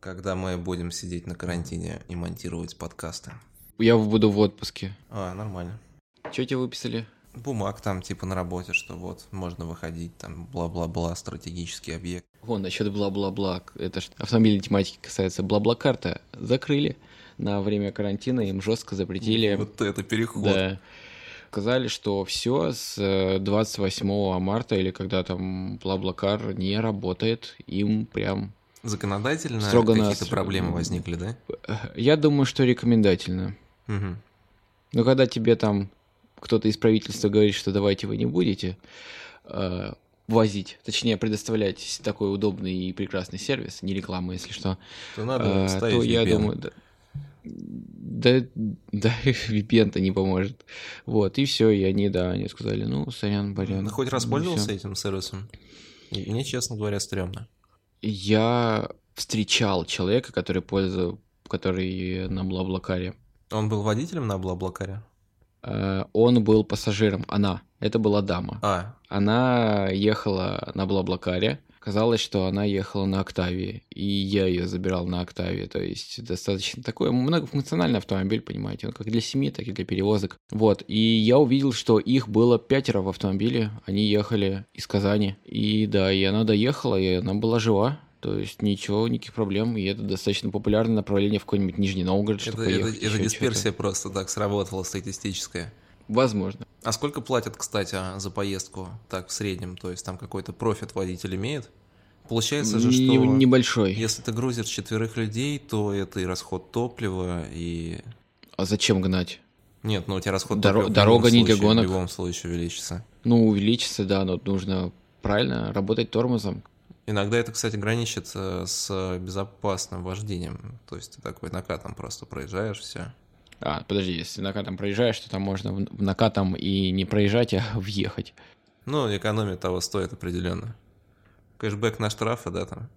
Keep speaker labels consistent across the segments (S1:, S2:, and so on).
S1: когда мы будем сидеть на карантине и монтировать подкасты.
S2: Я буду в отпуске.
S1: А, нормально.
S2: Что тебе выписали?
S1: Бумаг там типа на работе, что вот можно выходить, там бла-бла-бла, стратегический объект.
S2: Вон, насчет бла-бла-бла. Это ж автомобильной тематики касается. Бла-бла-карта закрыли на время карантина, им жестко запретили.
S1: Вот это переход.
S2: Да. Сказали, что все с э, 28 марта или когда там бла-блакар не работает, им прям
S1: Законодательно
S2: Строго
S1: какие-то
S2: нас-
S1: проблемы возникли, да?
S2: Я думаю, что рекомендательно.
S1: Угу.
S2: Но когда тебе там кто-то из правительства говорит, что давайте вы не будете э, возить, точнее предоставлять такой удобный и прекрасный сервис, не реклама, если что,
S1: То надо
S2: э,
S1: ставить
S2: то я
S1: VPN.
S2: думаю, да, да, да VPN-то не поможет. Вот, и все, и они, да, они сказали, ну, сорян, барян.
S1: Ну, хоть раз
S2: ну,
S1: пользовался этим сервисом? И мне, честно говоря, стрёмно.
S2: Я встречал человека, который пользовался, который на Блаблакаре.
S1: Он был водителем на Блаблакаре?
S2: Э, Он был пассажиром, она, это была дама.
S1: А,
S2: Она ехала на Блаблакаре. Казалось, что она ехала на Октавии, и я ее забирал на Октавии. То есть достаточно такой многофункциональный автомобиль, понимаете, он как для семьи, так и для перевозок. Вот, и я увидел, что их было пятеро в автомобиле, они ехали из Казани. И да, и она доехала, и она была жива. То есть ничего, никаких проблем, и это достаточно популярное направление в какой-нибудь Нижний Новгород,
S1: это,
S2: чтобы
S1: это, это
S2: ещё
S1: дисперсия просто так сработала статистическая.
S2: Возможно.
S1: А сколько платят, кстати, за поездку так в среднем? То есть там какой-то профит водитель имеет? Получается же, что
S2: Небольшой.
S1: если ты грузишь четверых людей, то это и расход топлива, и...
S2: А зачем гнать?
S1: Нет, ну у тебя расход
S2: Доро-
S1: топлива в
S2: дорога
S1: любом
S2: не для
S1: случае-
S2: гонок.
S1: В любом случае увеличится.
S2: Ну, увеличится, да, но нужно правильно работать тормозом.
S1: Иногда это, кстати, граничит э, с безопасным вождением. То есть ты такой накатом просто проезжаешь, все.
S2: А, подожди, если накатом проезжаешь, то там можно в накатом и не проезжать, а въехать.
S1: Ну, экономия того стоит определенно. Кэшбэк на штрафы, да, там.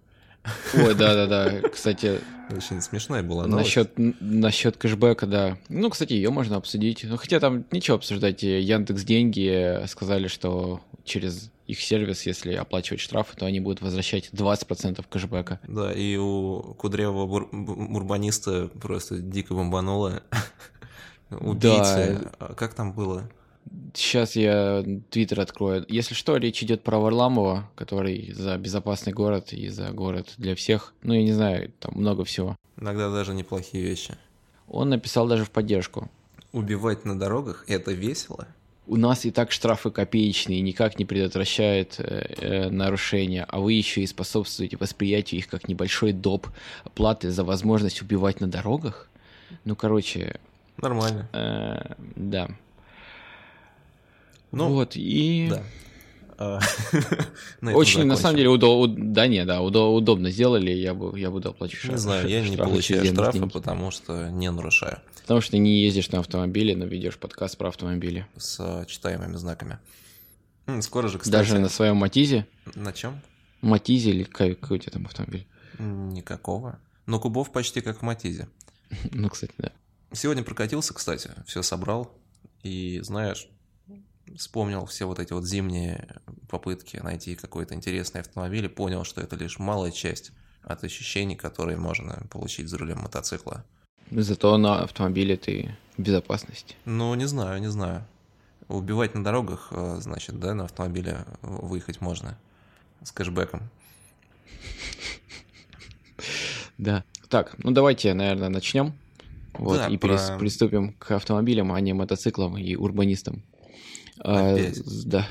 S2: Ой, да-да-да, кстати,
S1: Очень смешная была новость.
S2: насчет, насчет кэшбэка, да. Ну, кстати, ее можно обсудить. Ну, хотя там ничего обсуждать. Яндекс деньги сказали, что через их сервис, если оплачивать штрафы, то они будут возвращать 20% кэшбэка.
S1: Да, и у кудрявого бур- бу- урбаниста просто дико бомбануло. Убийцы. А Как там было?
S2: Сейчас я твиттер открою. Если что, речь идет про Варламова, который за безопасный город и за город для всех. Ну, я не знаю, там много всего.
S1: Иногда даже неплохие вещи.
S2: Он написал даже в поддержку.
S1: Убивать на дорогах – это весело?
S2: У нас и так штрафы копеечные, никак не предотвращают э, э, нарушения, а вы еще и способствуете восприятию их как небольшой доп. платы за возможность убивать на дорогах. Ну, короче,
S1: Нормально.
S2: э, да.
S1: Ну,
S2: вот, и...
S1: Да. А, на
S2: Очень, на самом деле, удо- уд- да, не, да, удо- удобно сделали, я бы, я буду оплачивать
S1: Не знаю, я не получаю штрафы,
S2: деньги.
S1: потому что не нарушаю
S2: Потому что ты не ездишь на автомобиле, но ведешь подкаст про автомобили.
S1: с э, читаемыми знаками. Скоро же, кстати,
S2: Даже на своем Матизе,
S1: на чем?
S2: Матизе или какой, какой у тебя там автомобиль?
S1: Никакого. Но кубов почти как в Матизе.
S2: Ну, кстати, да.
S1: Сегодня прокатился, кстати, все собрал. И, знаешь, вспомнил все вот эти вот зимние попытки найти какой-то интересный автомобиль и понял, что это лишь малая часть от ощущений, которые можно получить за рулем мотоцикла.
S2: Зато на автомобиле ты в безопасности.
S1: Ну, не знаю, не знаю. Убивать на дорогах, э, значит, да, на автомобиле выехать можно с кэшбэком.
S2: Да. Так, ну давайте, наверное, начнем. Вот,
S1: Да,
S2: и
S1: про-
S2: приступим к автомобилям, а не мотоциклам и урбанистам. А,
S1: Опять.
S2: з- да.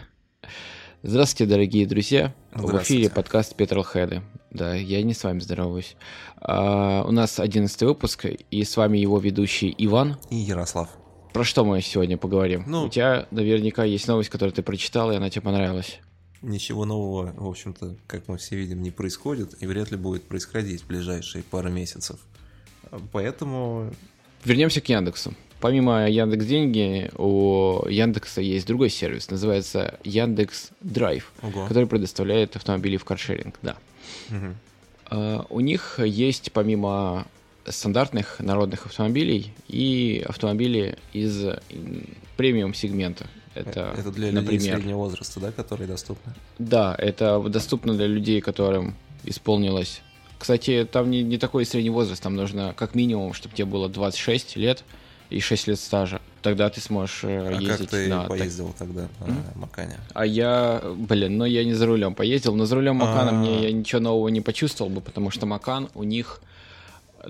S2: Здравствуйте, дорогие друзья. В
S1: Здравствуйте.
S2: эфире подкаст Петролхеды. Да, я не с вами здороваюсь. А, у нас одиннадцатый выпуск, и с вами его ведущий Иван.
S1: И Ярослав.
S2: Про что мы сегодня поговорим?
S1: Ну-
S2: У тебя наверняка есть новость, которую ты прочитал, и она тебе понравилась.
S1: Ничего нового, в общем-то, как мы все видим, не происходит и вряд ли будет происходить в ближайшие пару месяцев. Поэтому
S2: Вернемся к Яндексу. Помимо Яндекс Деньги, у Яндекса есть другой сервис, называется Яндекс Драйв,
S1: Ого.
S2: который предоставляет автомобили в каршеринг, да. А, У них есть помимо стандартных народных автомобилей и автомобили из премиум сегмента. Это,
S1: Это для людей
S2: например,
S1: среднего возраста, да, которые доступны?
S2: да, это доступно для людей, которым исполнилось Кстати, там не, не такой средний возраст, там нужно как минимум, чтобы тебе было 26 лет и 6 лет стажа. Тогда ты сможешь э,
S1: А
S2: ездить
S1: как ты
S2: на...
S1: поездил тогда на Макане?
S2: А я, блин, ну я не за рулем поездил, но за рулем Макана
S1: А.
S2: мне я ничего нового не почувствовал бы, потому что Макан у них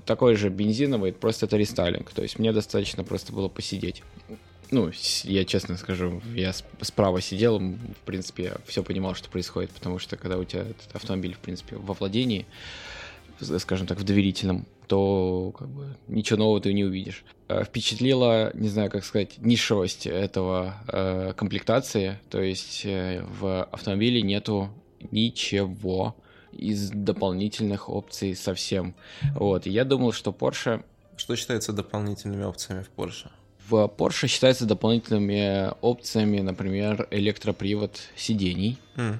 S2: такой же бензиновый, просто это рестайлинг. То есть мне достаточно просто было посидеть. Ну, я честно скажу, я справа сидел, в принципе, все понимал, что происходит, потому что когда у тебя этот автомобиль, в принципе, во владении, скажем так, в доверительном, то как бы ничего нового ты не увидишь. Э, Впечатлила, не знаю, как сказать, нишевость этого э, комплектации, то есть э, в автомобиле нету ничего из дополнительных опций совсем. Вот, и я думал, что Porsche
S1: Что считается дополнительными опциями в Porsche?
S2: в Porsche считается дополнительными опциями, например, электропривод сидений. А,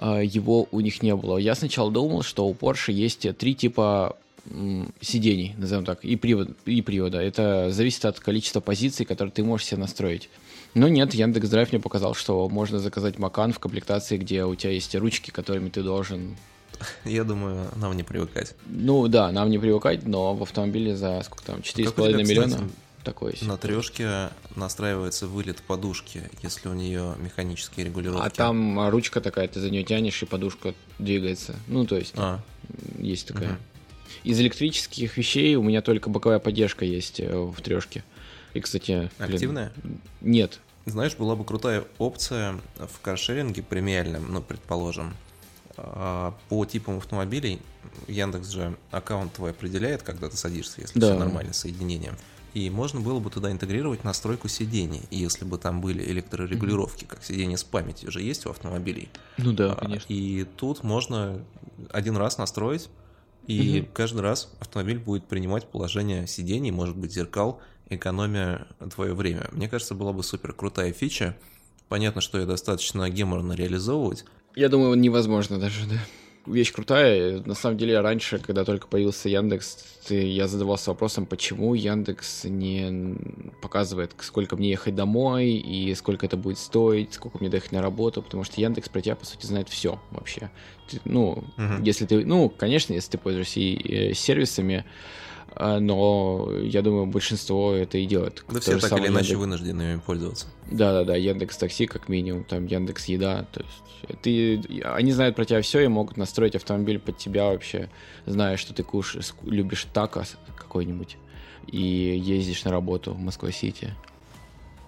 S2: Его у них не было. Я сначала думал, что у Porsche есть три типа сидений, назовем так, и, привод, и привода. Это зависит от количества позиций, которые ты можешь себе настроить. Но нет, Яндекс Драйв мне показал, что можно заказать Макан в комплектации, где у тебя есть ручки, которыми ты должен...
S1: Я думаю, нам не привыкать.
S2: Ну да, нам не привыкать, но в автомобиле за сколько там, 4,5
S1: А
S2: миллиона
S1: кстати,
S2: такое есть.
S1: На трешке настраивается вылет подушки, если у нее механические регулировки.
S2: А там ручка такая, ты за нее тянешь, и подушка двигается. Ну, то есть,
S1: А,
S2: есть такая.
S1: Мгм.
S2: Из электрических вещей у меня только боковая поддержка есть э, в трешке. И, кстати, блин,
S1: активная?
S2: Нет.
S1: Знаешь, была бы крутая опция в каршеринге премиальном, ну, предположим, а, по типам автомобилей. Яндекс же аккаунт твой определяет, когда ты садишься, если
S2: Да.
S1: все нормально с соединением. И можно было бы туда интегрировать настройку сидений, если бы там были электрорегулировки, как сиденье с памятью же есть у автомобилей.
S2: Ну да,
S1: А,
S2: конечно.
S1: И тут можно один раз настроить, и
S2: Мгм.
S1: каждый раз автомобиль будет принимать положение сидений, может быть, зеркал, экономя твое время. Мне кажется, была бы супер крутая фича. Понятно, что ее достаточно геморно реализовывать.
S2: Я думаю, невозможно даже, да. Вещь крутая. На самом деле, раньше, когда только появился Яндекс, ты- я задавался вопросом, почему Яндекс не показывает, сколько мне ехать домой, и сколько это будет стоить, сколько мне доехать на работу, потому что Яндекс про тебя, по сути, знает все вообще. Ты- ну,
S1: Мгм.
S2: если ты, ну, конечно, если ты пользуешься и, э, сервисами, а, но я думаю, большинство это и делает.
S1: Да все так или иначе
S2: Яндекс-
S1: вынуждены ими пользоваться.
S2: да-да-да, Яндекс Такси как минимум, там Яндекс Еда, то есть ты, они знают про тебя все и могут настроить автомобиль под тебя вообще, зная, что ты кушаешь, любишь такос какой-нибудь и ездишь на работу в Москва-Сити.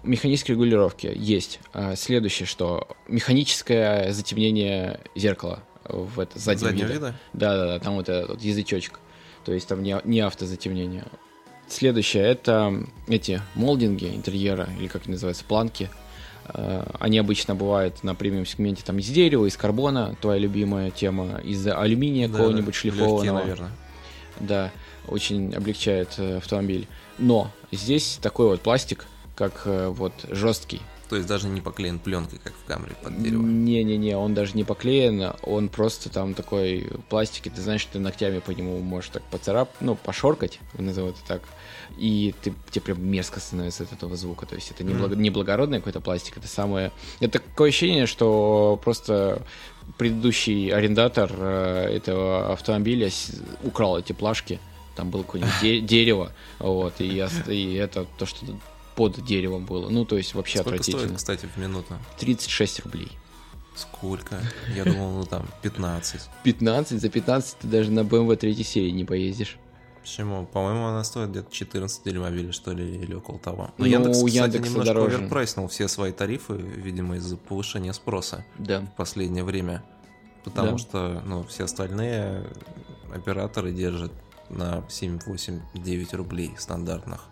S2: Механические регулировки есть. А, Следующее, что механическое затемнение зеркала в это заднего,
S1: Заднего
S2: вида.
S1: вида?
S2: Да-да-да, там вот этот вот язычочек. То есть там не, не автозатемнение. Следующее это эти молдинги интерьера, или как они называются, планки. Э, Они обычно бывают на премиум сегменте там из дерева, из карбона, твоя любимая тема, из алюминия
S1: Да,
S2: какого-нибудь
S1: да, легкие,
S2: шлифованного.
S1: наверное.
S2: Да, очень облегчает э, автомобиль. Но здесь такой вот пластик, как э, вот жесткий.
S1: То есть даже не поклеен пленкой, как в камере под дерево.
S2: Не-не-не, он даже не поклеен, он просто там такой пластик, и ты знаешь, ты ногтями по нему можешь так поцарап, ну, пошоркать, назову это так, и ты, тебе прям мерзко становится от этого звука, то есть это не, благо- не благородный какой-то пластик, это самое... Это такое ощущение, что просто предыдущий арендатор э, этого автомобиля украл эти плашки, там было какое-нибудь де- дерево, вот, и, ос- и это то, что под деревом было, ну, то есть вообще
S1: Сколько стоит,
S2: отвратительно.
S1: кстати, в минуту?
S2: 36 рублей.
S1: Сколько? Я думал, ну там 15.
S2: 15, за 15 ты даже на BMW 3 серии не поездишь.
S1: Почему? По-моему, она стоит где-то 14 или что ли, или около того. Но
S2: Ну,
S1: Яндекс, кстати,
S2: Яндекса
S1: немножко
S2: дороже.
S1: оверпрайснул все свои тарифы, видимо, из-за повышения спроса
S2: Да.
S1: в последнее время. Потому
S2: Да.
S1: что, ну, все остальные операторы держат на 7, 8, 9 рублей стандартных.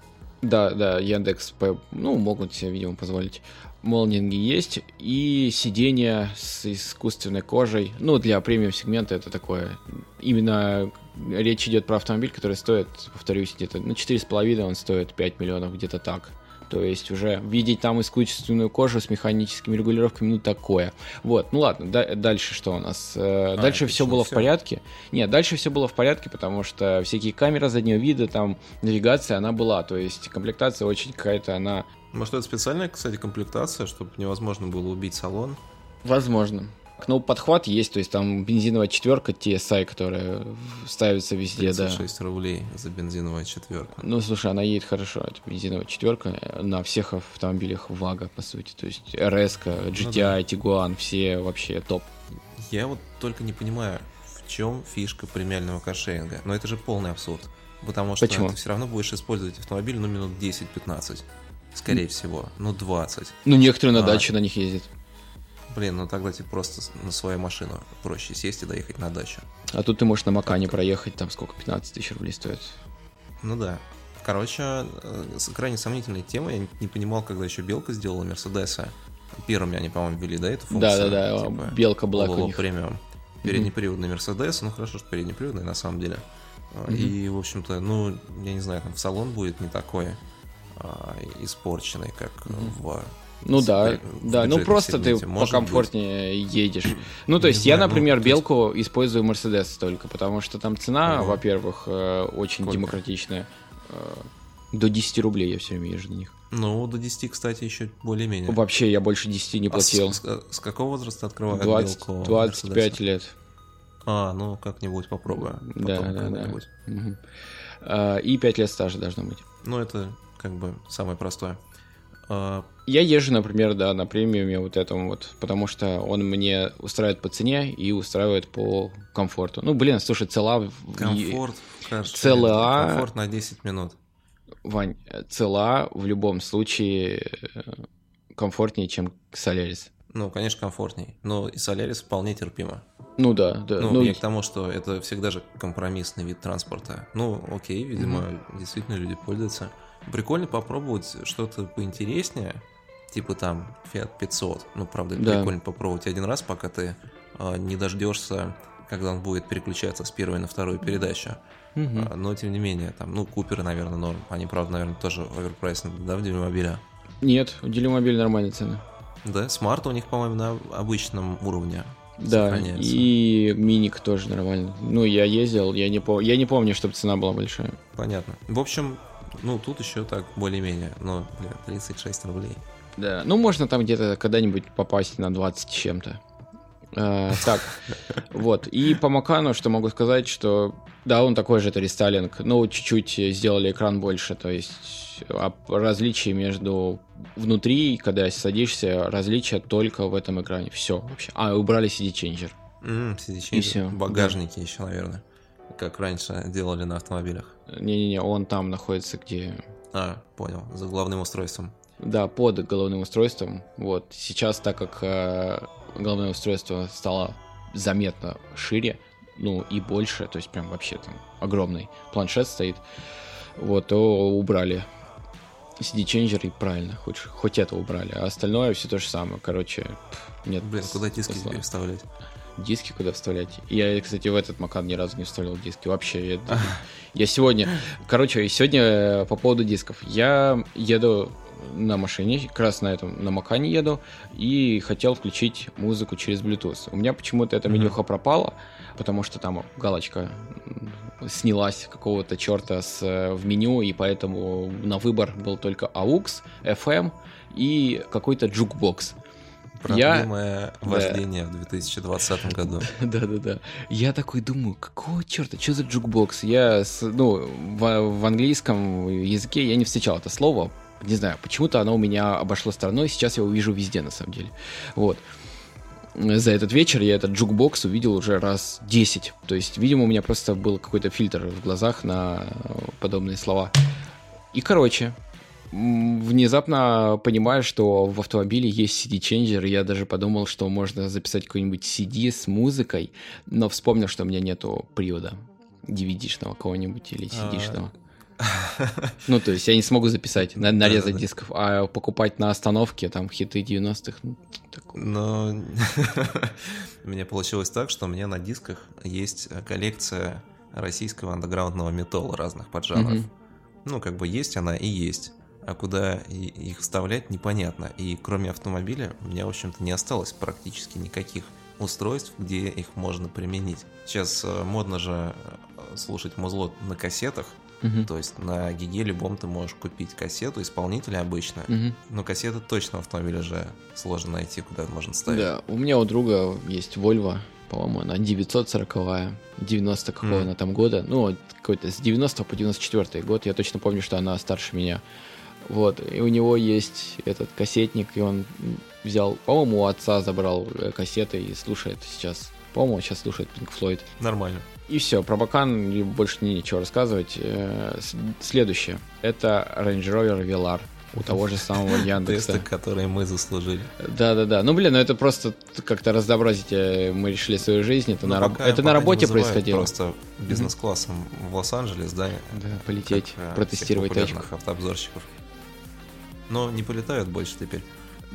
S2: Да, да, Яндекс, ну, могут себе, видимо, позволить. Молнинги есть, и сиденья с искусственной кожей. Ну, для премиум сегмента это такое. Именно речь идет про автомобиль, который стоит, повторюсь, где-то, ну, 4,5 он стоит 5 миллионов, где-то так. То есть уже видеть там искусственную кожу с механическими регулировками, ну такое. Вот, ну ладно, да- дальше что у нас? Э, дальше
S1: это
S2: все было в
S1: всё.
S2: порядке. Нет, дальше все было в порядке, потому что всякие камеры заднего вида, там навигация, она была. То есть комплектация очень какая-то, она...
S1: Может, это специальная, кстати, комплектация, чтобы невозможно было убить салон?
S2: Возможно. Ну, подхват есть, то есть там бензиновая четверка TSI, которая ставится везде,
S1: 36 да. рублей за бензиновая четверка.
S2: Ну, слушай, она едет хорошо, это бензиновая четверка на всех автомобилях Вага, по сути. То есть RS, GTI, ну, да. Tiguan, все вообще топ.
S1: Я вот только не понимаю, в чем фишка премиального каршеринга. Но это же полный абсурд. Потому что Почему? ты все равно будешь использовать автомобиль, ну, минут 10-15. Скорее всего, ну 20.
S2: Ну, некоторые на а, даче на них ездят.
S1: Блин, ну тогда тебе просто на свою машину проще сесть и доехать на дачу.
S2: А тут ты можешь на Макане проехать, там сколько, 15 тысяч рублей стоит.
S1: Ну да. Короче, э, крайне сомнительная тема. Я не понимал, когда еще Белка сделала Мерседеса. Первыми они, по-моему, ввели, да, эту
S2: функцию? Да, да, да. Типа, Белка была у них.
S1: премиум. Переднеприводный Мерседес, ну хорошо, что переднеприводный на самом деле. Mm-hmm. И, в общем-то, ну, я не знаю, там в салон будет не такой а, испорченный, как mm-hmm. в
S2: ну да, да, ну просто ты покомфортнее быть. едешь. Ну то есть я, ну, например, белку использую Мерседес только, потому что там цена, во-первых, э, очень демократичная. Э, до 10 рублей я все время езжу на них.
S1: Ну, до 10, кстати, еще более-менее.
S2: Вообще, я больше 10 не платил. А
S1: с, с, с какого возраста открывают
S2: 20, белку? 25 Мерседеса? лет.
S1: А, ну как-нибудь попробую.
S2: Да, да, да. Угу. А, и 5 лет стажа должно быть.
S1: Ну, это как бы самое простое.
S2: А... Я езжу, например, да, на премиуме вот этом вот, потому что он мне устраивает по цене и устраивает по комфорту. Ну, блин, слушай, цела...
S1: Комфорт, кажется.
S2: Цела...
S1: Комфорт на 10 минут.
S2: Вань, цела в любом случае э, комфортнее, чем Солярис.
S1: Ну, конечно, комфортней. Но и Солярис вполне терпимо.
S2: Ну да, да.
S1: Ну, ну я к тому, что это всегда же компромиссный вид транспорта. Ну, окей, видимо, угу. действительно люди пользуются. Прикольно попробовать что-то поинтереснее, типа там Fiat 500. Ну, правда, да. прикольно попробовать один раз, пока ты э, не дождешься, когда он будет переключаться с первой на вторую передачу. Угу. А, но, тем не менее, там, ну, Куперы, наверное, норм. Они, правда, наверное, тоже оверпрайсны, да, в Делимобиле?
S2: Нет, у Делимобиле нормальные цены.
S1: Да, смарт у них, по-моему, на обычном уровне.
S2: Да, и миник тоже нормально. Ну, я ездил, я не, пом... я не помню, чтобы цена была большая.
S1: Понятно. В общем, ну, тут еще так более-менее, но, блин, 36 рублей.
S2: Да, ну, можно там где-то когда-нибудь попасть на 20 чем-то. А, так, вот. И по Макану, что могу сказать, что да, он такой же, это рестайлинг, но чуть-чуть сделали экран больше, то есть а различие между внутри, когда садишься, различие только в этом экране. Все вообще. А, убрали CD-ченджер.
S1: Mm, CD-ченджер. И все. Багажники да. еще, наверное как раньше делали на автомобилях.
S2: Не-не-не, он там находится, где...
S1: А, понял, за головным устройством.
S2: Да, под головным устройством. Вот сейчас, так как э, головное устройство стало заметно шире, ну и больше, то есть прям вообще там огромный планшет стоит, вот, то убрали CD-ченджер и правильно, хоть, хоть это убрали, а остальное все то же самое, короче, нет.
S1: Блин, куда диски теперь вставлять?
S2: диски куда вставлять. Я, кстати, в этот Макан ни разу не вставлял диски. Вообще, я, я сегодня... Короче, сегодня э, по поводу дисков. Я еду на машине, как раз на этом, на Макане еду, и хотел включить музыку через Bluetooth. У меня почему-то эта менюха пропала, потому что там галочка снялась какого-то черта с, э, в меню, и поэтому на выбор был только AUX, FM и какой-то jukebox.
S1: Проблемое я... вождение да. в 2020 году.
S2: Да-да-да. Я такой думаю, какого черта, что за jukebox? Я, ну, в, в английском языке я не встречал это слово. Не знаю, почему-то оно у меня обошло стороной, сейчас я увижу везде, на самом деле. Вот. За этот вечер я этот jukebox увидел уже раз 10. То есть, видимо, у меня просто был какой-то фильтр в глазах на подобные слова. И, короче, внезапно понимаю, что в автомобиле есть CD-changer, я даже подумал, что можно записать какой-нибудь CD с музыкой, но вспомнил, что у меня нету привода DVD-шного кого-нибудь или CD-шного. Ну, то есть я не смогу записать, нарезать дисков, а покупать на остановке там хиты 90-х. Ну,
S1: Но у меня получилось так, что у меня на дисках есть коллекция российского андеграундного металла разных поджанров. Ну, как бы есть она и есть а куда их вставлять непонятно. И кроме автомобиля у меня, в общем-то, не осталось практически никаких устройств, где их можно применить. Сейчас э, модно же э, слушать музло на кассетах,
S2: Мгм.
S1: То есть на Гиге любом ты можешь купить кассету, исполнителя обычно,
S2: Мгм.
S1: но кассеты точно в автомобиле же сложно найти, куда можно ставить.
S2: Да, у меня у друга есть Volvo, по-моему, она 940 90 какого
S1: Мгм.
S2: она там года, ну, вот какой-то с 90 по 94 год, я точно помню, что она старше меня. Вот, и у него есть этот кассетник, и он взял, по-моему, у отца забрал э, кассеты и слушает сейчас. По-моему, сейчас слушает Pink Floyd.
S1: Нормально.
S2: И все, про Бакан больше не ничего рассказывать. Э, Следующее. Это Range Rover Velar у того же самого
S1: Тесты,
S2: Яндекса.
S1: которые мы заслужили.
S2: Да-да-да. Ну, блин, ну это просто как-то разнообразить э, мы решили свою жизнь. Это,
S1: Ну,
S2: на,
S1: пока-
S2: это на
S1: пока не
S2: работе происходило.
S1: Просто бизнес-классом в Лос-Анджелес, да?
S2: Да, полететь,
S1: как, э,
S2: протестировать тачку.
S1: автообзорщиков. Но не полетают больше теперь.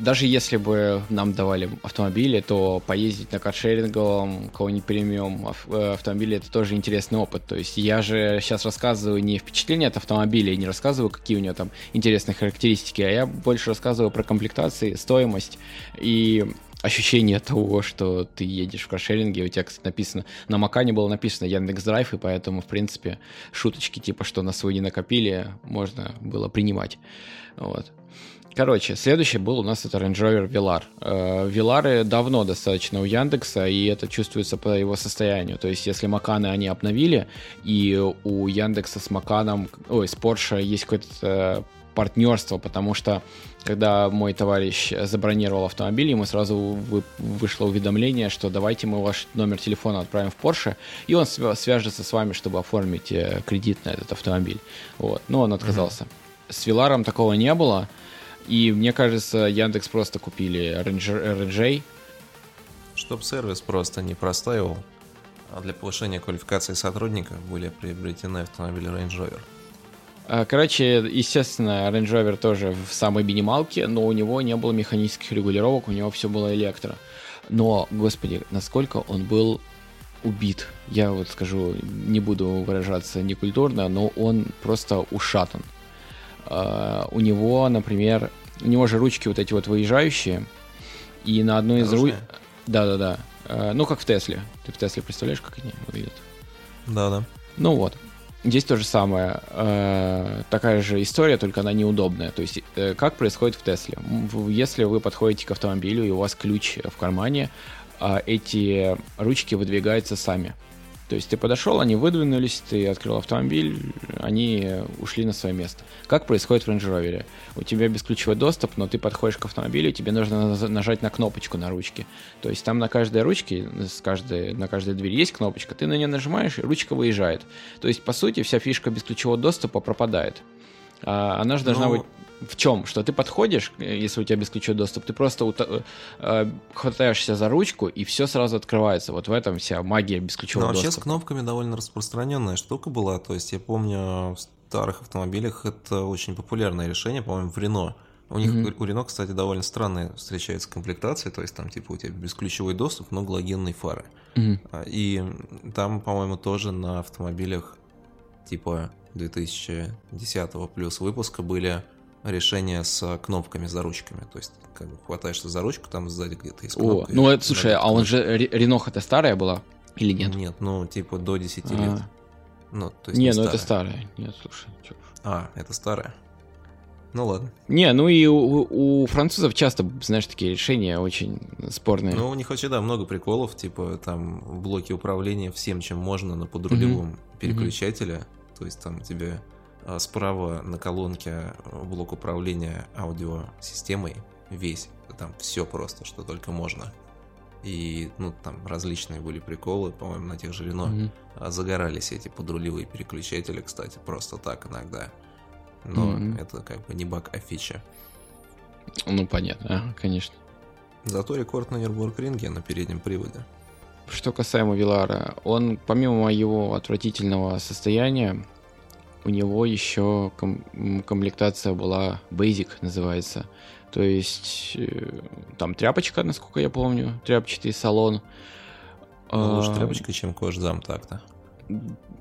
S2: Даже если бы нам давали автомобили, то поездить на каршеринговом, кого-нибудь премиум э, автомобиле, это тоже интересный опыт. То есть я же сейчас рассказываю не впечатление от автомобиля, не рассказываю, какие у него там интересные характеристики, а я больше рассказываю про комплектации, стоимость и ощущение того, что ты едешь в каршеринге, у тебя, кстати, написано, на Макане было написано Яндекс Драйв, и поэтому, в принципе, шуточки типа, что на свой не накопили, можно было принимать. Вот. Короче, следующий был у нас это Range Rover Velar. Э, Велары давно достаточно у Яндекса, и это чувствуется по его состоянию. То есть, если Маканы они обновили, и у Яндекса с Маканом, ой, с Porsche есть какое-то э, партнерство, потому что когда мой товарищ забронировал автомобиль, ему сразу вы- вышло уведомление, что давайте мы ваш номер телефона отправим в Porsche, и он свя- свяжется с вами, чтобы оформить э, кредит на этот автомобиль. Вот. Но он отказался. С Веларом такого не было. И мне кажется, Яндекс просто купили RNJ.
S1: Чтоб сервис просто не простаивал, а для повышения квалификации сотрудника были приобретены автомобили Range Rover.
S2: А, Короче, естественно, Range Rover тоже в самой минималке, но у него не было механических регулировок, у него все было электро. Но, господи, насколько он был убит. Я вот скажу, не буду выражаться некультурно, но он просто ушатан. А, У него, например, у него же ручки вот эти вот выезжающие, и на одной из.
S1: Наружные?
S2: Да-да-да. А, Ну, как в Тесле. Ты в Тесле представляешь, как они выглядят?
S1: Да-да.
S2: Ну вот. Здесь то же самое. Э, такая же история, только она неудобная. То есть, э, как происходит в Тесле? Если вы подходите к автомобилю, и у вас ключ в кармане, а эти ручки выдвигаются сами. То есть ты подошел, они выдвинулись, ты открыл автомобиль, они ушли на свое место. Как происходит в Range Rover? У тебя бесключевой доступ, но ты подходишь к автомобилю, тебе нужно нажать на кнопочку на ручке. То есть там на каждой ручке, с каждой, на каждой двери есть кнопочка, ты на нее нажимаешь, и ручка выезжает. То есть, по сути, вся фишка бесключевого доступа пропадает. А она же должна
S1: Ну,
S2: быть в чем? Что ты подходишь, если у тебя бесключевой доступ, ты просто ута- э, хватаешься за ручку, и все сразу открывается. Вот в этом вся магия
S1: Но
S2: бесключевого
S1: вообще с
S2: доступа.
S1: кнопками довольно распространенная штука была. То есть я помню, в старых автомобилях это очень популярное решение, по-моему, в Рено. У них
S2: Мгм.
S1: у Рено, кстати, довольно странные встречаются комплектации, то есть там типа у тебя бесключевой доступ, но галогенные фары. А, И там, по-моему, тоже на автомобилях типа 2010 плюс выпуска были решения с кнопками за ручками. То есть, как бы хватаешься за ручку, там сзади где-то есть
S2: О,
S1: кнопка.
S2: ну
S1: и
S2: это, слушай, а он же, Ре- Реноха-то старая была? Или нет?
S1: Нет, ну, типа до 10
S2: А.
S1: лет. Ну, то есть
S2: не,
S1: не,
S2: ну это
S1: старая.
S2: старая. Нет, слушай. чё.
S1: А, это старая. Ну ладно.
S2: Не, ну и у, у французов часто, знаешь, такие решения очень спорные.
S1: Ну, у них вообще, да, много приколов, типа там блоки управления всем, чем можно на подрулевом переключателе. То есть там тебе справа на колонке а, блок управления аудиосистемой весь. Там все просто, что только можно. И, ну, там различные были приколы, по-моему, на тех же Рено. А Загорались эти подрулевые переключатели, кстати, просто так иногда. Но
S2: Мгм.
S1: это как бы не баг, а фича.
S2: Ну, понятно, а, конечно.
S1: Зато рекорд на Нюрбургринге на переднем приводе.
S2: Что касаемо Вилара, он, помимо его отвратительного состояния, у него еще ком- комплектация была Basic, называется. То есть э, там тряпочка, насколько я помню, тряпчатый салон.
S1: Ну, лучше
S2: А,
S1: тряпочка, чем кожзам так-то.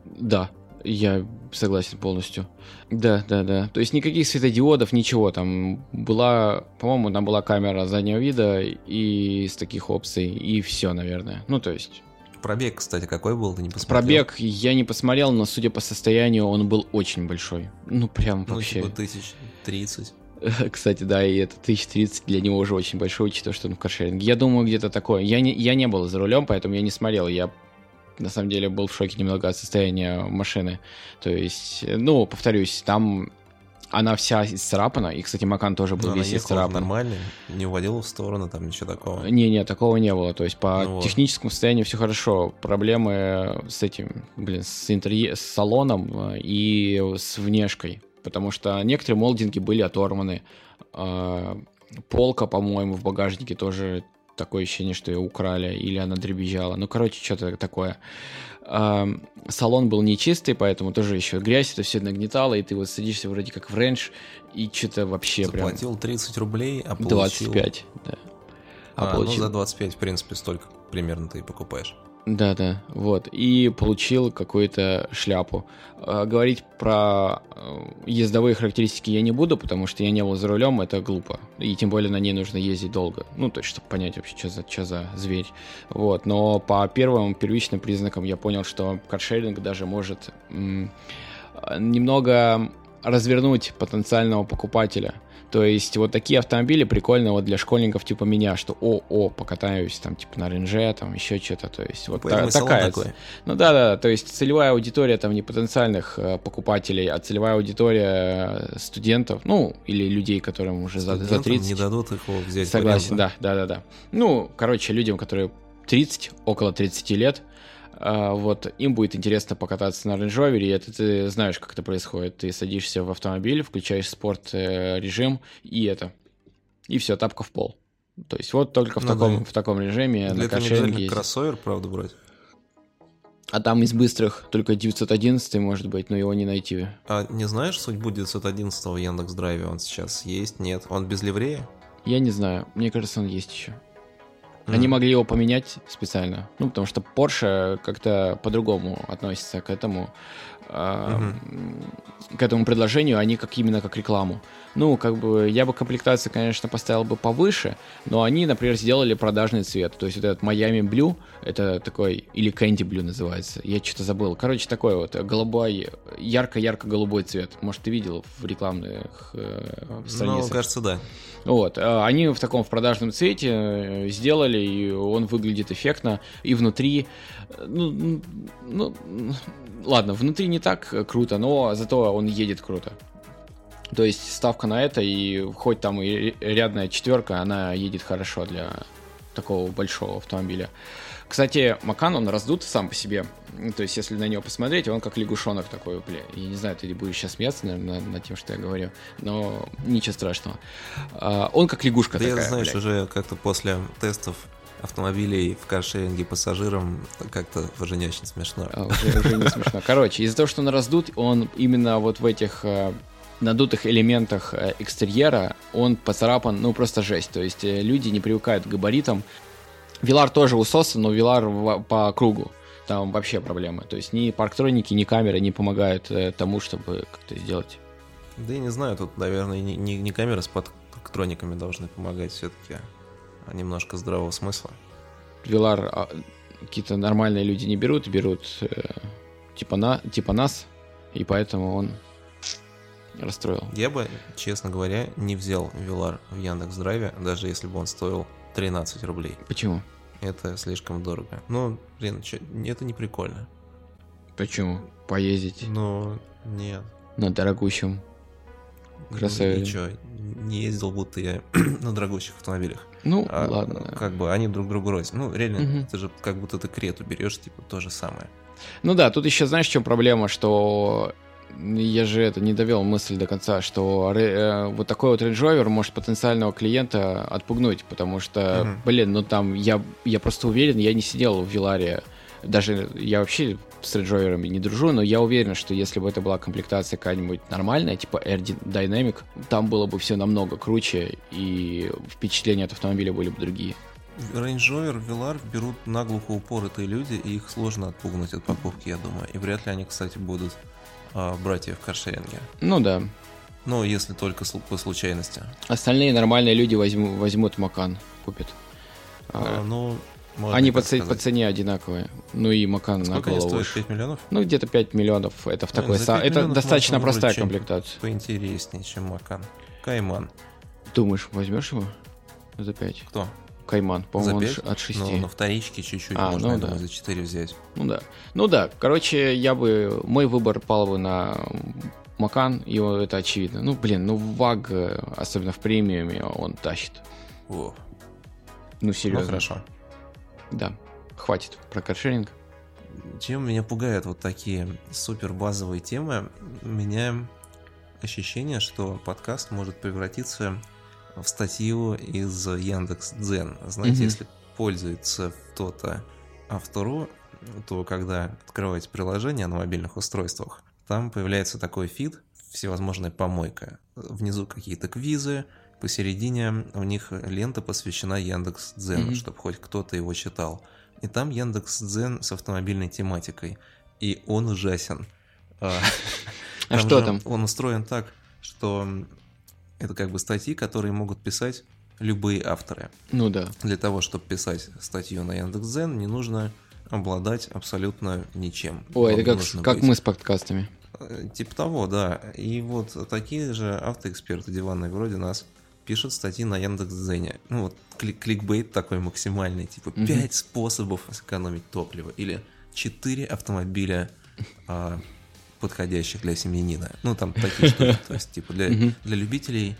S2: Да, я согласен полностью. Да, да, да. То есть никаких светодиодов, ничего. Там была, по-моему, там была камера заднего вида и из таких опций, и все, наверное. Ну, то есть
S1: Пробег, кстати, какой был, ты не посмотрел?
S2: Пробег я не посмотрел, но судя по состоянию, он был очень большой. Ну, прям
S1: Ну,
S2: вообще.
S1: типа тысяч тридцать.
S2: Кстати, да, и это 1030 для него уже очень большой, учитывая, что он в каршеринге. Я думаю, где-то такое. Я не, я не был за рулем, поэтому я не смотрел. Я на самом деле был в шоке немного от состояния машины. То есть, ну, повторюсь, там она вся исцарапана, и, кстати, Макан тоже был
S1: она
S2: весь исцарапан.
S1: нормально, не уводила в сторону, там ничего такого.
S2: Не-не, такого не было. То есть по
S1: Ну вот.
S2: техническому состоянию все хорошо. Проблемы с этим, блин, с, интерье- с салоном э, и с внешкой. Потому что некоторые молдинги были оторваны. А, Полка, по-моему, в багажнике тоже такое ощущение, что ее украли или она дребезжала. Ну, короче, что-то такое. Салон был нечистый, поэтому тоже еще грязь это все нагнетало, и ты вот садишься вроде как в рейндж, и что-то вообще прям
S1: Заплатил 30 рублей, а получил...
S2: 25, да.
S1: А,
S2: А,
S1: ну
S2: получил-
S1: за 25, в принципе, столько примерно ты и покупаешь.
S2: Да, да, вот. И получил какую-то шляпу. А, Говорить про э, ездовые характеристики я не буду, потому что я не был за рулем, это глупо. И тем более на ней нужно ездить долго. Ну, то есть, чтобы понять вообще, что за, что за зверь. Вот. Но по первым первичным признакам я понял, что каршеринг даже может немного развернуть потенциального покупателя. То есть вот такие автомобили прикольно вот для школьников типа меня, что о, о, покатаюсь там типа на ренже, там еще что-то. То есть вот та- такая.
S1: такой.
S2: Ну да, да, то есть целевая аудитория там не потенциальных э, покупателей, а целевая аудитория э, студентов, ну или людей, которым уже за, за
S1: Студентам
S2: 30.
S1: не дадут их взять
S2: Согласен,
S1: аренду.
S2: да, да, да, да. Ну, короче, людям, которые 30, около 30 лет, вот, им будет интересно покататься на Range Rover, и это ты знаешь, как это происходит. Ты садишься в автомобиль, включаешь спорт э, режим, и это, и все, тапка в пол. То есть вот только в,
S1: Ну
S2: таком,
S1: да.
S2: в таком режиме
S1: Для
S2: на каршеринге ездить.
S1: кроссовер, правда, брать.
S2: А там из быстрых только 911 может быть, но его не найти.
S1: А не знаешь судьбу 911 в Яндекс.Драйве? Он сейчас есть? Нет? Он без ливрея?
S2: Я не знаю, мне кажется, он есть еще. Они
S1: М.
S2: могли его поменять специально. Ну, потому что Porsche как-то по-другому относится к этому. А, К этому предложению, они как именно как рекламу. Ну, как бы я бы комплектацию, конечно, поставил бы повыше, но они, например, сделали продажный цвет. То есть вот этот Miami Blue, это такой, или Candy Blue называется, я что-то забыл. Короче, такой вот голубой, ярко-ярко-голубой цвет. Может, ты видел в рекламных э,
S1: Ну,
S2: страницах?
S1: кажется, да.
S2: Вот, э, они в таком в продажном цвете э, сделали, и он выглядит эффектно, и внутри, э, ну, ну, ладно, внутри не так э, круто, но зато он едет круто. То есть ставка на это, и хоть там и рядная четверка, она едет хорошо для такого большого автомобиля. Кстати, Макан, он раздут сам по себе. То есть, если на него посмотреть, он как лягушонок такой, бля. Я не знаю, ты будешь сейчас смеяться, наверное, над, над тем, что я говорю, но ничего страшного. А, он как лягушка
S1: Да я,
S2: такая,
S1: знаешь,
S2: блядь.
S1: уже как-то после тестов автомобилей в каршеринге пассажирам как-то уже не очень смешно.
S2: А, уже, уже не смешно. Короче, из-за того, что он раздут, он именно вот в этих э, надутых элементах э, экстерьера, он поцарапан, ну, просто жесть. То есть э, люди не привыкают к габаритам. Вилар тоже усосан, но Вилар по кругу. Там вообще проблемы. То есть ни парктроники, ни камеры не помогают тому, чтобы как-то сделать.
S1: Да я не знаю, тут, наверное, не, не- не камеры с парктрониками должны помогать все-таки, немножко здравого смысла.
S2: Вилар а, какие-то нормальные люди не берут, берут э, типа, на, типа нас, и поэтому он расстроил.
S1: Я бы, честно говоря, не взял Вилар в Яндекс Драйве, даже если бы он стоил 13 рублей.
S2: Почему?
S1: Это слишком дорого. Ну, блин, это не прикольно.
S2: Почему? Поездить
S1: Ну, нет.
S2: на дорогущем. Кроссовере.
S1: Ничего, не ездил, будто я на дорогущих автомобилях.
S2: Ну,
S1: А,
S2: ладно.
S1: Как бы они друг другу рознь. Ну, реально,
S2: Мгм.
S1: это же как будто ты крету берешь, типа, то же самое.
S2: Ну да, тут еще знаешь, в чем проблема, что я же это не довел мысль до конца, что э, вот такой вот Range Rover может потенциального клиента отпугнуть, потому что,
S1: Мгм.
S2: блин, ну там я, я просто уверен, я не сидел в Виларе, даже я вообще с Rover'ами не дружу, но я уверен, что если бы это была комплектация какая-нибудь нормальная, типа Air Dynamic, там было бы все намного круче, и впечатления от автомобиля были бы другие.
S1: Range Rover, Velar берут наглухо упоротые люди, и их сложно отпугнуть от покупки, я думаю. И вряд ли они, кстати, будут а, брать ее в каршеринге.
S2: Ну да,
S1: Ну, если только по случайности.
S2: остальные нормальные люди возьму- возьмут Макан, купят.
S1: А,
S2: А,
S1: ну, Можно
S2: Они по, ц- по цене одинаковые. Ну и Макан на
S1: Сколько
S2: голову.
S1: стоят?
S2: выше.
S1: 5 миллионов?
S2: Ну, где-то 5 миллионов. Это в такой
S1: за
S2: са-
S1: 5
S2: Это достаточно простая комплектация.
S1: Поинтереснее, чем Макан. Кайман.
S2: Думаешь, возьмешь его за 5?
S1: Кто?
S2: Кайман, по-моему, от 6.
S1: Ну, на вторичке чуть-чуть
S2: А,
S1: можно,
S2: ну да.
S1: за 4 взять.
S2: Ну да. Ну да, короче, я бы... Мой выбор пал бы на Макан, и это очевидно. Ну, блин, ну ВАГ, э, особенно в премиуме, он тащит.
S1: О,
S2: Ну,
S1: ну
S2: серьезно.
S1: хорошо.
S2: Да. Хватит про каршеринг.
S1: Чем меня пугают вот такие супер базовые темы, у меня ощущение, что подкаст может превратиться в статью из Яндекс Дзен. Знаете,
S2: Мгм.
S1: если пользуется кто-то автору, то когда открываете приложение на мобильных устройствах, там появляется такой фид, всевозможная помойка. Внизу какие-то квизы, посередине у них лента посвящена Яндекс Дзену,
S2: Мгм.
S1: чтобы хоть кто-то его читал. И там Яндекс Дзен с автомобильной тематикой. И он ужасен. А,
S2: А что там?
S1: Он устроен так, что это как бы статьи, которые могут писать любые авторы.
S2: Ну да.
S1: Для того, чтобы писать статью на Яндекс.Дзен, не нужно обладать абсолютно ничем.
S2: Ой,
S1: Вам
S2: это как, как
S1: быть-
S2: мы с подкастами.
S1: Э, Типа того, да. И вот такие же автоэксперты диванные вроде нас пишут статьи на Яндекс.Дзене. Ну вот клик кликбейт такой максимальный, типа
S2: Мгм.
S1: 5 способов сэкономить топливо или 4 автомобиля а, подходящих для семьянина. Ну там такие штуки, то есть типа для,
S2: Мгм.
S1: для любителей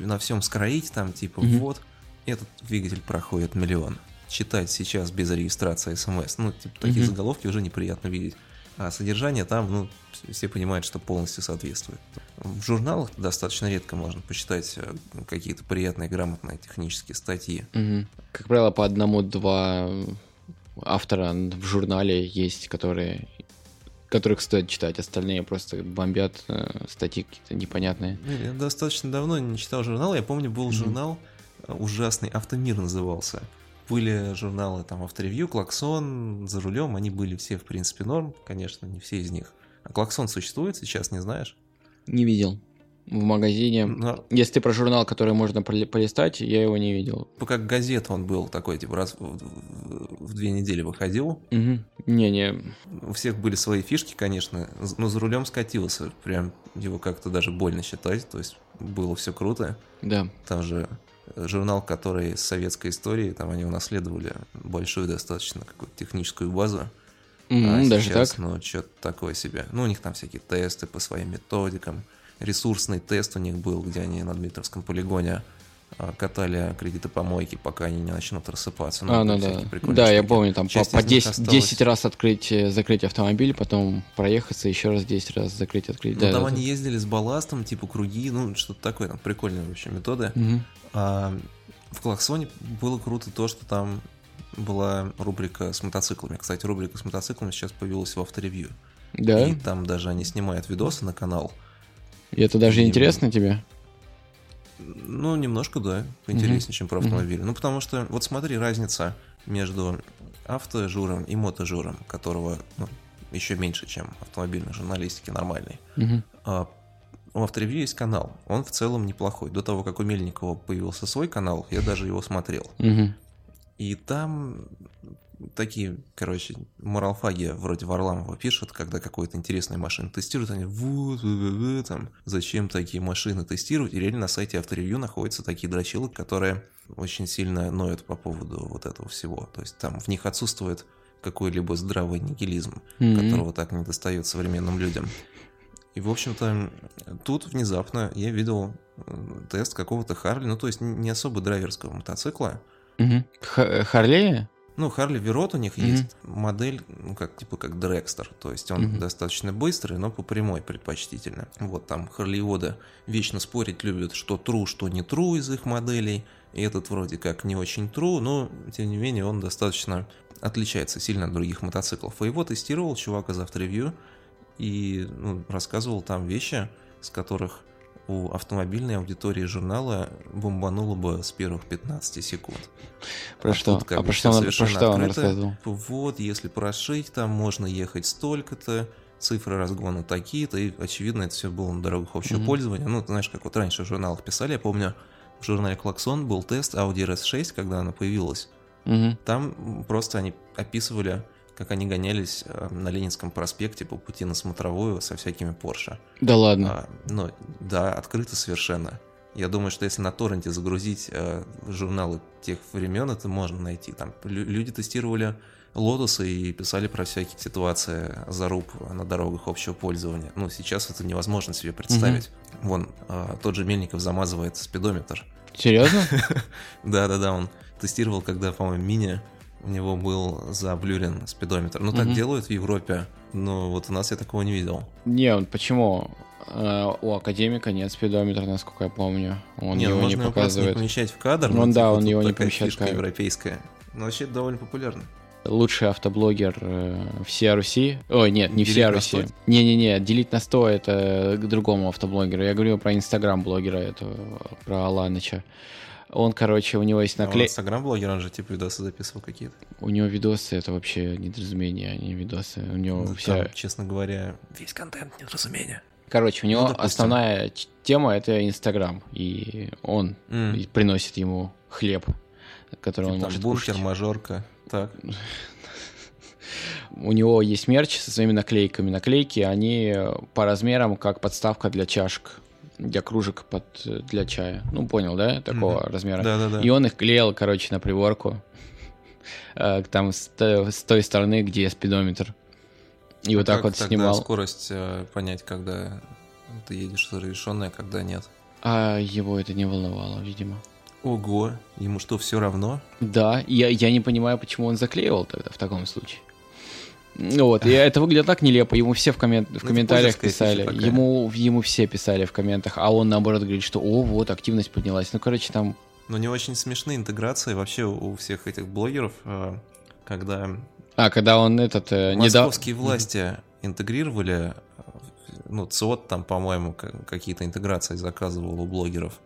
S1: на всем скроить, там типа
S2: Мгм.
S1: вот этот двигатель проходит миллион. Читать сейчас без регистрации смс. Ну, типа, такие
S2: Мгм.
S1: заголовки уже неприятно видеть. А содержание там, ну, все понимают, что полностью соответствует. В журналах достаточно редко можно почитать э, какие-то приятные, грамотные технические статьи.
S2: Мгм. Как правило, по одному-два автора в журнале есть, которые которых стоит читать, остальные просто бомбят э, статьи какие-то непонятные.
S1: Я достаточно давно не читал журнал. Я помню, был
S2: Мгм.
S1: журнал э, ужасный, Автомир назывался. Были журналы там Авторевью, Клаксон, За рулем, они были все, в принципе, норм, конечно, не все из них. А Клаксон существует сейчас, не знаешь?
S2: Не видел. В магазине.
S1: Но
S2: Если ты про журнал, который можно полистать, я его не видел.
S1: ну, как газета он был такой, типа раз в, в- две недели выходил.
S2: Не-не.
S1: У всех были свои фишки, конечно, но за рулем скатился. Прям его как-то даже больно считать, то есть было все круто.
S2: Да.
S1: Там же журнал, который с советской историей, там они унаследовали большую достаточно какую-то техническую базу.
S2: М,
S1: а
S2: даже
S1: сейчас,
S2: так.
S1: ну, что-то такое себе. Ну, у них там всякие тесты по своим методикам. Ресурсный тест у них был, где они на Дмитровском полигоне катали кредитопомойки, пока они не начнут рассыпаться.
S2: а, ну да. Да, я помню, там по,
S1: Часть
S2: по
S1: них
S2: 10,
S1: осталась.
S2: 10 раз открыть, э, закрыть автомобиль, потом проехаться, еще раз 10 раз закрыть, открыть.
S1: Ну,
S2: да,
S1: там
S2: да,
S1: они
S2: да.
S1: ездили с балластом, типа круги, ну, что-то такое, там прикольные вообще методы.
S2: Мгм.
S1: А в Клаксоне было круто то, что там была рубрика с мотоциклами. Кстати, рубрика с мотоциклами сейчас появилась в авторевью.
S2: Да?
S1: И там даже они снимают видосы на канал.
S2: И это даже
S1: И-
S2: интересно тебе?
S1: Ну, немножко, да, поинтереснее, чем про
S2: Мгм.
S1: автомобили. Ну, потому что, вот смотри, разница между автожуром и мотожуром, которого ну, еще меньше, чем автомобильной журналистики нормальной.
S2: Мгм.
S1: А у авторевью есть канал. Он в целом неплохой. До того, как у Мельникова появился свой канал, я даже его смотрел.
S2: Мгм.
S1: И там такие, короче, моралфаги вроде Варламова пишут, когда какую-то интересную машину тестируют, они вот, там, зачем такие машины тестировать, и реально на сайте авторевью находятся такие дрочилы, которые очень сильно ноют по поводу вот этого всего. То есть там в них отсутствует какой-либо здравый нигилизм,
S2: Мгм.
S1: которого так не достает современным людям. И, в общем-то, тут внезапно я видел тест какого-то Харли, ну, то есть не особо драйверского мотоцикла.
S2: Х- Харлея?
S1: Ну, Харли Верот у них
S2: Мгм.
S1: есть модель, ну, как, типа, как Дрекстер. То есть он
S2: Мгм.
S1: достаточно быстрый, но по прямой предпочтительно. Вот там Харлиода вечно спорить любят, что true, что не true из их моделей. И этот вроде как не очень true, но, тем не менее, он достаточно отличается сильно от других мотоциклов. И его тестировал чувак из авторевью и ну, рассказывал там вещи, с которых у автомобильной аудитории журнала бомбануло бы с первых 15 секунд.
S2: Про
S1: А
S2: что?
S1: тут как
S2: А
S1: бы
S2: про что он, про
S1: совершенно
S2: что он рассказывал?
S1: Вот, если прошить, там можно ехать столько-то, цифры разгона такие-то, и, очевидно, это все было на дорогах общего
S2: Мгм.
S1: пользования. Ну, ты знаешь, как вот раньше в журналах писали, я помню, в журнале Клаксон был тест Audi RS6, когда она появилась.
S2: Мгм.
S1: Там просто они описывали, как они гонялись э, на Ленинском проспекте по пути на Смотровую со всякими Порше.
S2: Да ладно.
S1: А, ну, да, открыто совершенно. Я думаю, что если на торренте загрузить э, журналы тех времен, это можно найти. Там лю- люди тестировали лотосы и писали про всякие ситуации заруб на дорогах общего пользования. Ну, сейчас это невозможно себе представить. Вон, э, тот же Мельников замазывает спидометр.
S2: Серьезно?
S1: Да-да-да, он тестировал, когда, по-моему, мини у него был заблюрен спидометр. Ну, так
S2: Мгм.
S1: делают в Европе, но вот у нас я такого не видел.
S2: Не, он почему? Э, У академика нет спидометра, насколько я помню. Он
S1: не, ну,
S2: его не
S1: можно его не
S2: показывает.
S1: помещать в кадр.
S2: Ну да,
S1: типа,
S2: он его не помещает в кадр.
S1: европейская. Но вообще довольно популярно.
S2: Лучший автоблогер э, всей Руси. Ой, нет, не
S1: Делить
S2: Руси.
S1: 100?
S2: Не-не-не, делить на 100 это к другому автоблогеру. Я говорю про инстаграм-блогера этого, про Аланыча. Он, короче, у него есть
S1: А он
S2: наклей...
S1: инстаграм-блогер, он же типа видосы записывал какие-то.
S2: У него видосы, это вообще недоразумение, а не видосы. У него
S1: Ну,
S2: вся...
S1: там, честно говоря, весь контент недоразумение.
S2: Короче, у него
S1: Ну, допустим.
S2: основная тема это Инстаграм, и он и приносит ему хлеб, который он
S1: типа там
S2: может
S1: бункер,
S2: кушать.
S1: мажорка. Так.
S2: У него есть мерч со своими наклейками. Наклейки, они по размерам как подставка для чашек, для кружек под, для чая. Ну, понял, да, такого размера.
S1: Да-да-да.
S2: И он их клеил, короче, на приворку. Э, Там с, той стороны, где спидометр. И вот так вот снимал.
S1: скорость э, понять, когда ты едешь разрешенная, а когда нет.
S2: А его это не волновало, видимо.
S1: Ого, ему что, все равно?
S2: Да, я, я не понимаю, почему он заклеивал тогда в таком случае. Ну Вот, и это выглядит так нелепо. Ему все в, коммен- в
S1: это
S2: комментариях
S1: пользовательская
S2: писали. Ему, ему все писали в комментах, а он наоборот говорит, что о, вот, активность поднялась. Ну, короче, там.
S1: Но не очень смешные интеграции вообще у всех этих блогеров, э, когда
S2: А, когда он этот э,
S1: московские власти интегрировали, э, ну, ЦОД там, по-моему, ка- какие-то интеграции заказывал у блогеров.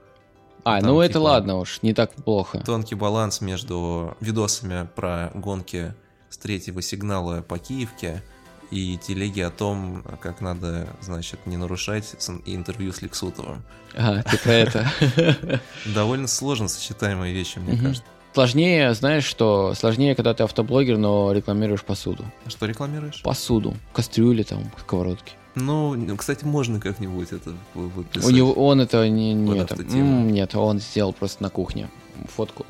S2: А,
S1: там,
S2: ну это
S1: типа,
S2: ладно уж, не так плохо.
S1: Тонкий баланс между видосами про гонки с третьего сигнала по Киевке и телеги о том, как надо, значит, не нарушать интервью с Лексутовым.
S2: А, ты про это.
S1: Довольно сложно сочетаемые вещи, мне кажется.
S2: Сложнее, знаешь что? Сложнее, когда ты автоблогер, но рекламируешь посуду.
S1: Что рекламируешь?
S2: Посуду. Кастрюли там, сковородки.
S1: Ну, кстати, можно как-нибудь это вы- выписать.
S2: У него он это не, не
S1: Под
S2: это.
S1: автотему.
S2: М, нет, он сделал просто на кухне фотку.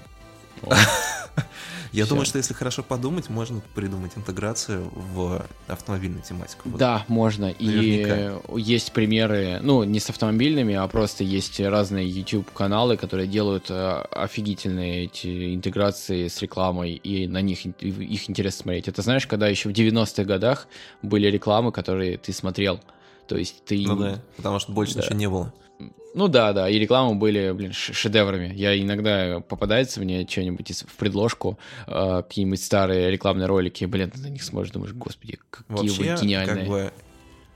S1: Я думаю, что если хорошо подумать, можно придумать интеграцию в автомобильную тематику.
S2: Да, можно. И есть примеры, ну, не с автомобильными, а просто есть разные YouTube-каналы, которые делают э, офигительные эти интеграции с рекламой, и на них их интересно смотреть. Это знаешь, когда еще в 90-х годах были рекламы, которые ты смотрел. То есть ты...
S1: Ну да, потому что больше
S2: Да.
S1: ничего не было.
S2: Ну да, да, и рекламы были, блин, шедеврами. Я иногда попадается мне что-нибудь в предложку, э, какие-нибудь старые рекламные ролики, блин, ты на них смотришь, думаешь, господи, какие
S1: Вообще,
S2: вы гениальные.
S1: как бы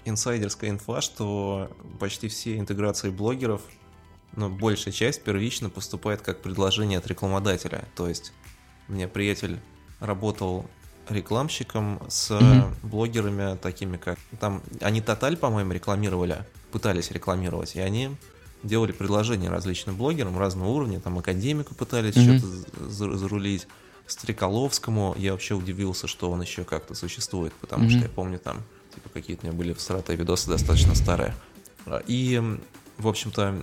S1: инсайдерская инфа, что почти все интеграции блогеров, ну, большая часть первично поступает как предложение от рекламодателя. То есть, мне приятель работал рекламщиком с
S2: Мгм.
S1: блогерами такими как... Там они Тоталь, по-моему, рекламировали, пытались рекламировать, и они делали предложения различным блогерам разного уровня, там академику пытались
S2: Мгм.
S1: что-то за- зарулить, Стреколовскому я вообще удивился, что он еще как-то существует, потому
S2: Мгм.
S1: что я помню там типа какие-то у меня были всратые видосы достаточно старые. А, И, в общем-то,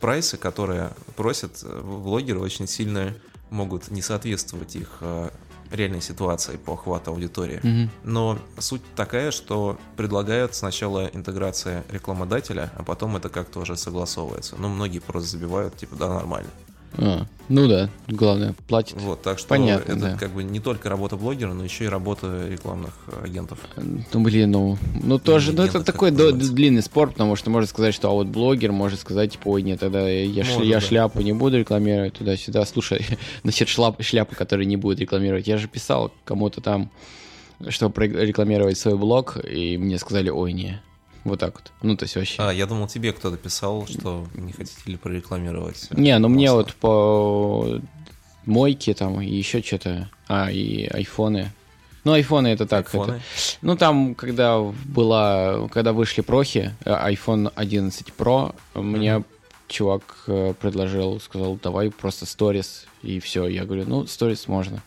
S1: прайсы, которые просят э, блогеры, очень сильно могут не соответствовать их э, реальной ситуации по охвату аудитории.
S2: Мгм.
S1: Но суть такая, что предлагают сначала интеграция рекламодателя, а потом это как-то уже согласовывается. Ну, многие просто забивают, типа, да, нормально.
S2: А, ну да, главное, платит.
S1: Вот, так что
S2: Понятно,
S1: это
S2: да.
S1: как бы не только работа блогера, но еще и работа рекламных агентов.
S2: Ну, блин, ну, ну тоже, ну, это такой
S1: называется?
S2: длинный спор, потому что можно сказать, что а вот блогер может сказать, типа, ой, нет, тогда я,
S1: Может,
S2: я
S1: да.
S2: шляпу не буду рекламировать туда-сюда. Слушай, насчет шлап, шляпы, которые не будут рекламировать, я же писал кому-то там, чтобы рекламировать свой блог, и мне сказали, ой, не. Вот так вот. Ну, то есть вообще.
S1: А, я думал, тебе кто-то писал, что не хотите ли прорекламировать. э,
S2: Не, ну мне вот по мойке там и еще что-то. А, и айфоны. Ну, айфоны это так. это-
S1: Айфоны.
S2: Ну, там, когда была, когда вышли прохи, э, iPhone 11 Pro, мне чувак э, предложил, сказал, давай просто сторис, и все. Я говорю, ну, сторис можно.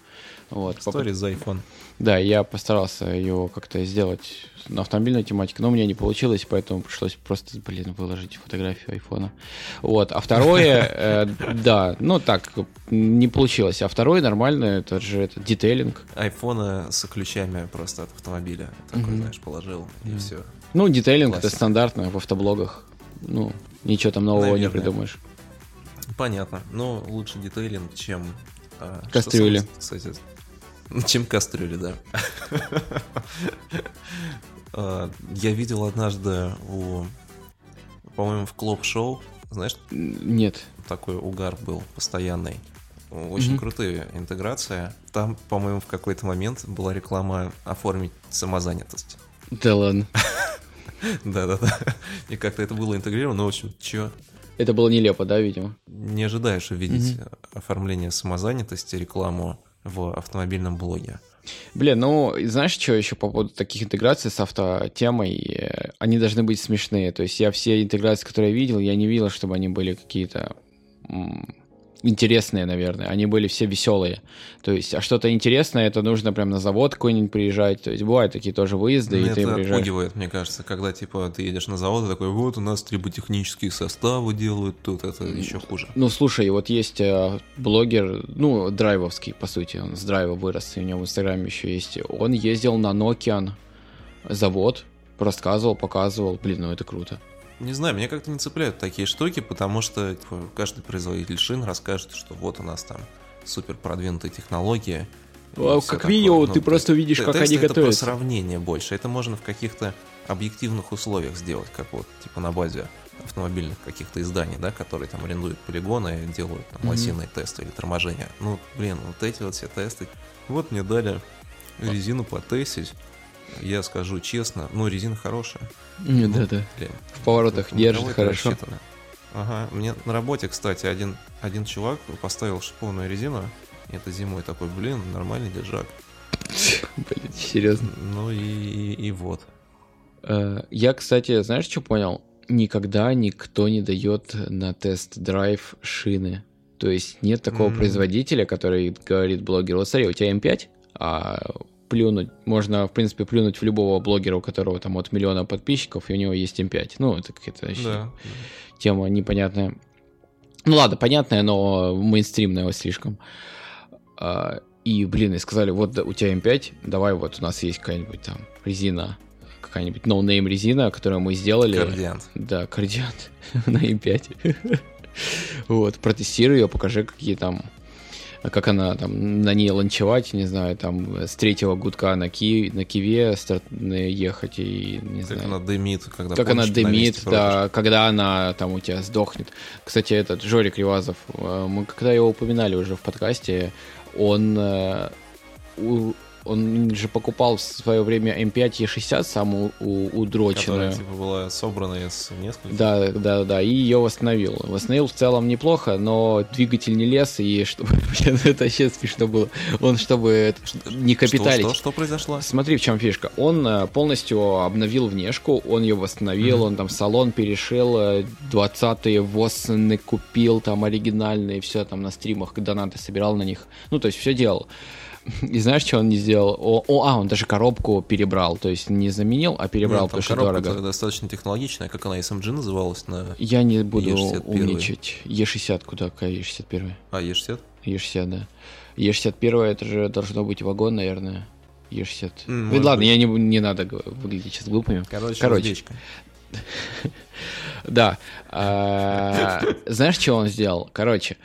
S2: Вот.
S1: История за iPhone.
S2: Да, я постарался ее как-то сделать на автомобильной тематике, но у меня не получилось, поэтому пришлось просто, блин, выложить фотографию айфона. Вот, а второе, э, да, ну так, не получилось. А второе нормально, это же это детейлинг.
S1: Айфона с ключами просто от автомобиля. Такой, знаешь, положил, и все.
S2: Ну, детейлинг это стандартно в автоблогах. Ну, ничего там нового не придумаешь.
S1: Понятно. Но лучше детейлинг, чем...
S2: а, Кастрюли.
S1: Кстати, чем кастрюли, да. А, я видел однажды у, по-моему, в Клоп-шоу, знаешь?
S2: Нет.
S1: Такой угар был постоянный. Очень mm-hmm. крутая интеграция. Там, по-моему, в какой-то момент была реклама оформить самозанятость.
S2: Да ладно.
S1: Да-да-да. И как-то это было интегрировано, но, в общем, чё?
S2: Это было нелепо, да, видимо?
S1: Не ожидаешь увидеть mm-hmm. оформление самозанятости, рекламу в автомобильном блоге.
S2: Блин, ну, знаешь, что еще по поводу таких интеграций с автотемой? Они должны быть смешные. То есть я все интеграции, которые я видел, я не видел, чтобы они были какие-то интересные, наверное. Они были все веселые. То есть, а что-то интересное, это нужно прям на завод какой-нибудь приезжать. То есть, бывают такие тоже выезды,
S1: Мне
S2: и ты
S1: это
S2: приезжаешь.
S1: отпугивает, мне кажется, когда, типа, ты едешь на завод, и такой, вот, у нас триботехнические составы делают, тут это еще хуже.
S2: Ну, слушай, вот есть э, блогер, ну, драйвовский, по сути, он с драйва вырос, и у него в Инстаграме еще есть. Он ездил на Nokian завод, рассказывал, показывал. Блин, ну это круто.
S1: Не знаю, меня как-то не цепляют такие штуки, потому что типа, каждый производитель шин расскажет, что вот у нас там супер продвинутые технологии.
S2: А, как такое. видео, ну, ты просто видишь, как они
S1: это
S2: готовят.
S1: Это сравнение больше. Это можно в каких-то объективных условиях сделать, как вот типа на базе автомобильных каких-то изданий, да, которые там арендуют полигоны и делают там mm-hmm. лосиные тесты или торможения. Ну, блин, вот эти вот все тесты. Вот мне дали резину потестить. Я скажу честно, ну, резина хорошая.
S2: Ну, да, да. Блин, в поворотах держит хорошо.
S1: Рассчитано. Ага, мне на работе, кстати, один, один чувак поставил шипованную резину. И это зимой такой, блин, нормальный держак.
S2: Блин, серьезно.
S1: Ну и, и, и вот.
S2: Э, я, кстати, знаешь, что понял? Никогда никто не дает на тест-драйв шины. То есть нет такого mm-hmm. производителя, который говорит блогеру, вот смотри, у тебя М5, а плюнуть, можно, в принципе, плюнуть в любого блогера, у которого там от миллиона подписчиков, и у него есть М5. Ну, это какая-то да. тема непонятная. Ну ладно, понятная, но мейнстримная слишком. А, и, блин, и сказали, вот у тебя М5, давай вот у нас есть какая-нибудь там резина, какая-нибудь no-name резина, которую мы сделали.
S1: Кардиант.
S2: Да, кардиант на М5. вот, протестируй ее, покажи, какие там как она там на ней ланчевать, не знаю, там с третьего гудка на, ки, на киве старт, ехать и не
S1: как
S2: знаю.
S1: Как она дымит, когда
S2: Как она дымит, да, когда она там у тебя сдохнет. Кстати, этот Жорик Ривазов, э, мы когда его упоминали уже в подкасте, он э, он же покупал в свое время M5 E60, самую удроченную.
S1: Которая, типа, была собрана из нескольких.
S2: Да, да, да, и ее восстановил. Восстановил в целом неплохо, но двигатель не лез, и чтобы... Блин, это вообще смешно было. Он, чтобы не капиталить.
S1: Что, что, что произошло?
S2: Смотри, в чем фишка. Он э, полностью обновил внешку, он ее восстановил, mm-hmm. он там салон перешил, 20-е ВОСны купил, там оригинальные, все там на стримах донаты собирал на них. Ну, то есть все делал. И знаешь, что он не сделал? О, о, а, он даже коробку перебрал, то есть не заменил, а перебрал, Нет, потому что дорого.
S1: достаточно технологичная, как она SMG называлась на
S2: Я не буду E61. умничать. E60 куда, какая E61?
S1: А, E60?
S2: E60, да. E61 это же должно быть вагон, наверное. E60. Mm, Ведь ладно, быть. я не, не надо выглядеть сейчас глупыми.
S1: Короче, Короче.
S2: Да. А, знаешь, что он сделал? Короче,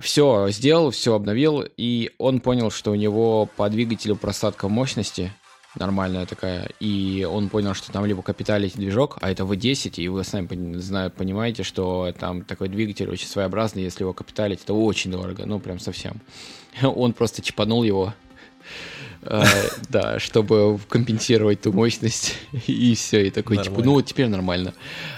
S2: все сделал, все обновил, и он понял, что у него по двигателю просадка мощности нормальная такая, и он понял, что там либо капиталить движок, а это V10, и вы сами понимаете, что там такой двигатель очень своеобразный, если его капиталить, это очень дорого, ну прям совсем. Он просто чипанул его, э, да, чтобы компенсировать ту мощность, и все, и такой, типа, ну вот теперь нормально.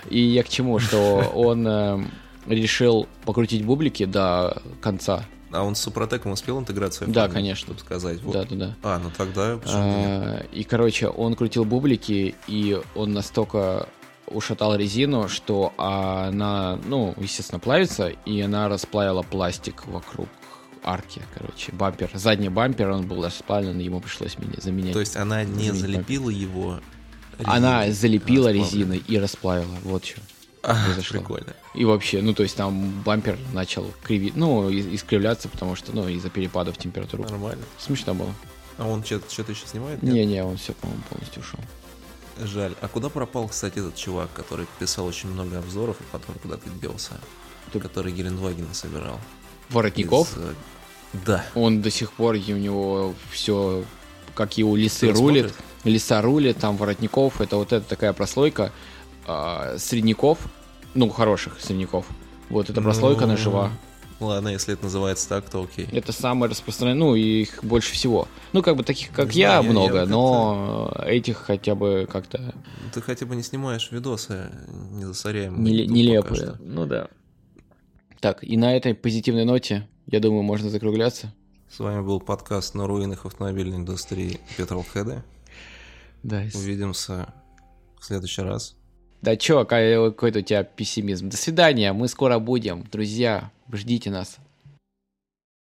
S2: И я к чему, что он э, решил покрутить бублики до конца.
S1: А он с Супротеком успел интеграцию?
S2: Да, конечно.
S1: Чтобы сказать. Вот.
S2: Да, да, да.
S1: А, ну тогда
S2: а, И, короче, он крутил бублики, и он настолько ушатал резину, что она, ну, естественно, плавится, и она расплавила пластик вокруг арке, короче. Бампер, задний бампер, он был расплавлен, ему пришлось меня заменять.
S1: То есть она не залепила его
S2: Она
S1: резиной,
S2: залепила
S1: расплавленной?
S2: резиной и расплавила, вот что. Произошло.
S1: Прикольно.
S2: И вообще, ну, то есть там бампер начал кривить, ну, искривляться, потому что, ну, из-за перепадов температуры.
S1: Нормально.
S2: Смешно было.
S1: А он что-то еще снимает?
S2: Не-не, он все, по-моему, полностью ушел.
S1: Жаль. А куда пропал, кстати, этот чувак, который писал очень много обзоров и потом куда-то делся?
S2: Ты-
S1: Который Гелендваген собирал.
S2: Воротников,
S1: Из, э, Да.
S2: он до сих пор, и у него все, как его лисы рулит, лиса рулит, там Воротников, это вот эта такая прослойка а, средняков, ну, хороших средняков. Вот эта прослойка,
S1: Ну,
S2: она жива.
S1: Ладно, если это называется так, то окей.
S2: Это самое распространенное, ну, их больше всего. Ну, как бы таких, как
S1: Не
S2: я,
S1: знаю,
S2: много,
S1: я
S2: но этих хотя бы как-то
S1: Ты хотя бы не снимаешь видосы, не засоряем. пока
S2: нелепые. Ну да. Так, и на этой позитивной ноте, я думаю, можно закругляться.
S1: С вами был подкаст на руинах автомобильной индустрии Петролхеда.
S2: Да,
S1: Увидимся в следующий раз.
S2: Да чё, какой- какой-то у тебя пессимизм. До свидания, мы скоро будем. Друзья, ждите нас.